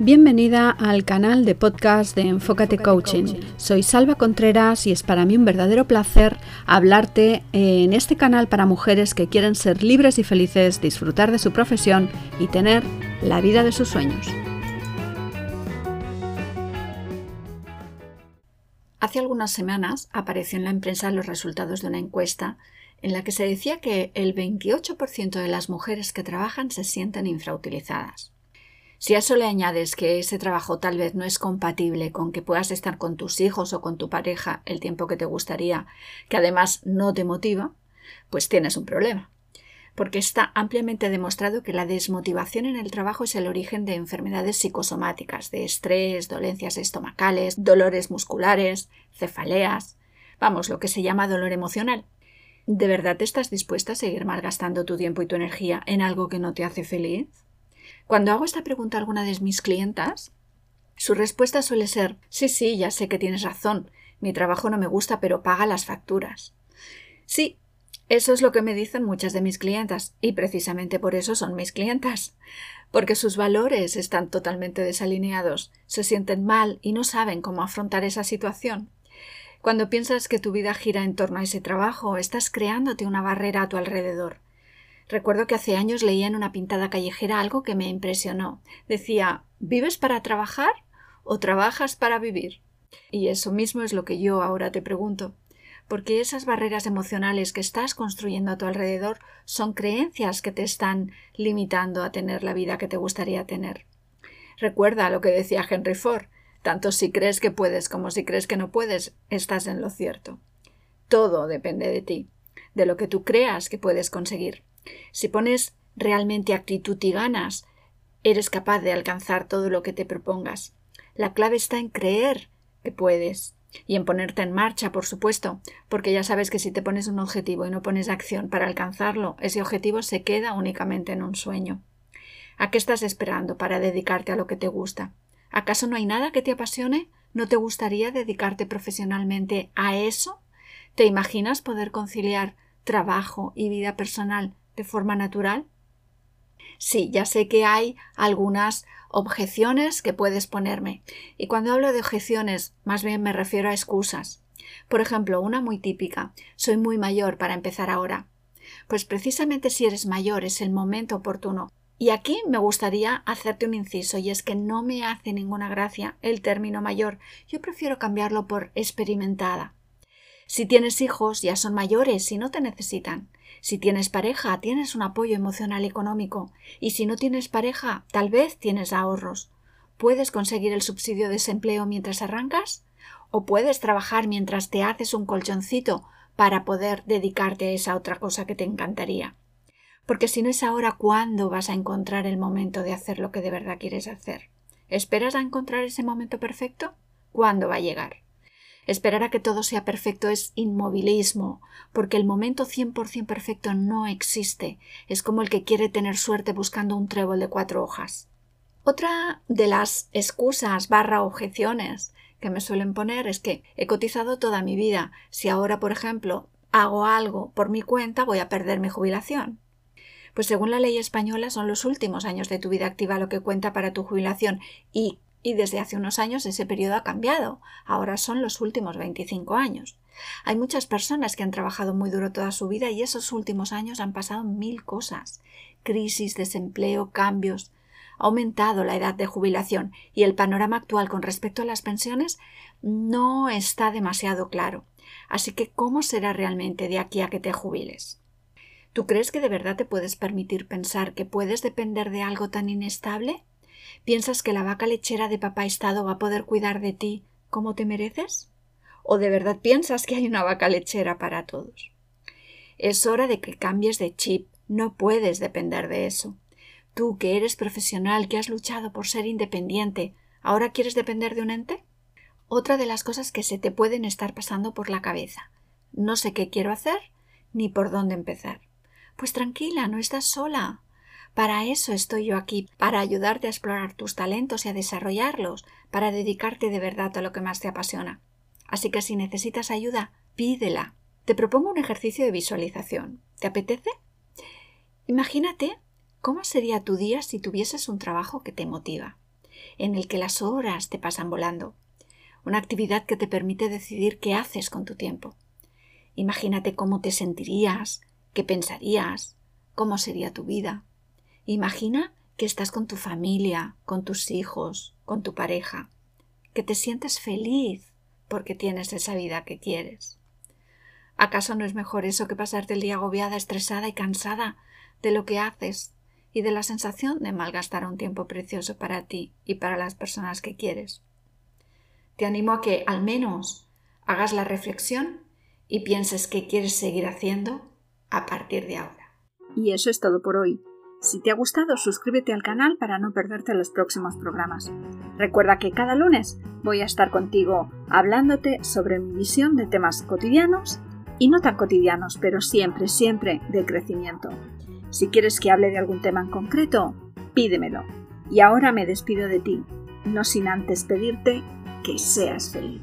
Bienvenida al canal de podcast de Enfócate Coaching. Soy Salva Contreras y es para mí un verdadero placer hablarte en este canal para mujeres que quieren ser libres y felices, disfrutar de su profesión y tener la vida de sus sueños. Hace algunas semanas apareció en la prensa los resultados de una encuesta en la que se decía que el 28% de las mujeres que trabajan se sienten infrautilizadas. Si a eso le añades que ese trabajo tal vez no es compatible con que puedas estar con tus hijos o con tu pareja el tiempo que te gustaría, que además no te motiva, pues tienes un problema. Porque está ampliamente demostrado que la desmotivación en el trabajo es el origen de enfermedades psicosomáticas, de estrés, dolencias estomacales, dolores musculares, cefaleas, vamos, lo que se llama dolor emocional. ¿De verdad estás dispuesta a seguir malgastando tu tiempo y tu energía en algo que no te hace feliz? Cuando hago esta pregunta a alguna de mis clientas, su respuesta suele ser sí, sí, ya sé que tienes razón, mi trabajo no me gusta, pero paga las facturas. Sí, eso es lo que me dicen muchas de mis clientas, y precisamente por eso son mis clientas, porque sus valores están totalmente desalineados, se sienten mal y no saben cómo afrontar esa situación. Cuando piensas que tu vida gira en torno a ese trabajo, estás creándote una barrera a tu alrededor. Recuerdo que hace años leía en una pintada callejera algo que me impresionó. Decía ¿Vives para trabajar o trabajas para vivir? Y eso mismo es lo que yo ahora te pregunto. Porque esas barreras emocionales que estás construyendo a tu alrededor son creencias que te están limitando a tener la vida que te gustaría tener. Recuerda lo que decía Henry Ford, tanto si crees que puedes como si crees que no puedes, estás en lo cierto. Todo depende de ti, de lo que tú creas que puedes conseguir. Si pones realmente actitud y ganas, eres capaz de alcanzar todo lo que te propongas. La clave está en creer que puedes y en ponerte en marcha, por supuesto, porque ya sabes que si te pones un objetivo y no pones acción para alcanzarlo, ese objetivo se queda únicamente en un sueño. ¿A qué estás esperando para dedicarte a lo que te gusta? ¿Acaso no hay nada que te apasione? ¿No te gustaría dedicarte profesionalmente a eso? ¿Te imaginas poder conciliar trabajo y vida personal de forma natural? Sí, ya sé que hay algunas objeciones que puedes ponerme. Y cuando hablo de objeciones, más bien me refiero a excusas. Por ejemplo, una muy típica. Soy muy mayor para empezar ahora. Pues precisamente si eres mayor es el momento oportuno. Y aquí me gustaría hacerte un inciso, y es que no me hace ninguna gracia el término mayor. Yo prefiero cambiarlo por experimentada. Si tienes hijos, ya son mayores y no te necesitan. Si tienes pareja, tienes un apoyo emocional económico. Y si no tienes pareja, tal vez tienes ahorros. ¿Puedes conseguir el subsidio de desempleo mientras arrancas? ¿O puedes trabajar mientras te haces un colchoncito para poder dedicarte a esa otra cosa que te encantaría? Porque si no es ahora, ¿cuándo vas a encontrar el momento de hacer lo que de verdad quieres hacer? ¿Esperas a encontrar ese momento perfecto? ¿Cuándo va a llegar? Esperar a que todo sea perfecto es inmovilismo, porque el momento 100% perfecto no existe. Es como el que quiere tener suerte buscando un trébol de cuatro hojas. Otra de las excusas barra objeciones que me suelen poner es que he cotizado toda mi vida. Si ahora, por ejemplo, hago algo por mi cuenta, voy a perder mi jubilación. Pues según la ley española son los últimos años de tu vida activa lo que cuenta para tu jubilación y y desde hace unos años ese periodo ha cambiado. Ahora son los últimos 25 años. Hay muchas personas que han trabajado muy duro toda su vida y esos últimos años han pasado mil cosas. Crisis, desempleo, cambios. Ha aumentado la edad de jubilación y el panorama actual con respecto a las pensiones no está demasiado claro. Así que, ¿cómo será realmente de aquí a que te jubiles? ¿Tú crees que de verdad te puedes permitir pensar que puedes depender de algo tan inestable? ¿Piensas que la vaca lechera de papá Estado va a poder cuidar de ti como te mereces? ¿O de verdad piensas que hay una vaca lechera para todos? Es hora de que cambies de chip. No puedes depender de eso. Tú, que eres profesional, que has luchado por ser independiente, ¿ahora quieres depender de un ente? Otra de las cosas que se te pueden estar pasando por la cabeza. No sé qué quiero hacer ni por dónde empezar. Pues tranquila, no estás sola. Para eso estoy yo aquí, para ayudarte a explorar tus talentos y a desarrollarlos, para dedicarte de verdad a lo que más te apasiona. Así que si necesitas ayuda, pídela. Te propongo un ejercicio de visualización. ¿Te apetece? Imagínate cómo sería tu día si tuvieses un trabajo que te motiva. en el que las horas te pasan volando, una actividad que te permite decidir qué haces con tu tiempo. Imagínate cómo te sentirías, qué pensarías, cómo sería tu vida. Imagina que estás con tu familia, con tus hijos, con tu pareja, que te sientes feliz porque tienes esa vida que quieres. ¿Acaso no es mejor eso que pasarte el día agobiada, estresada y cansada de lo que haces y de la sensación de malgastar un tiempo precioso para ti y para las personas que quieres? Te animo a que al menos hagas la reflexión y pienses qué quieres seguir haciendo a partir de ahora. Y eso es todo por hoy. Si te ha gustado, suscríbete al canal para no perderte los próximos programas. Recuerda que cada lunes voy a estar contigo hablándote sobre mi visión de temas cotidianos y no tan cotidianos, pero siempre, siempre de crecimiento. Si quieres que hable de algún tema en concreto, pídemelo. Y ahora me despido de ti, no sin antes pedirte que seas feliz.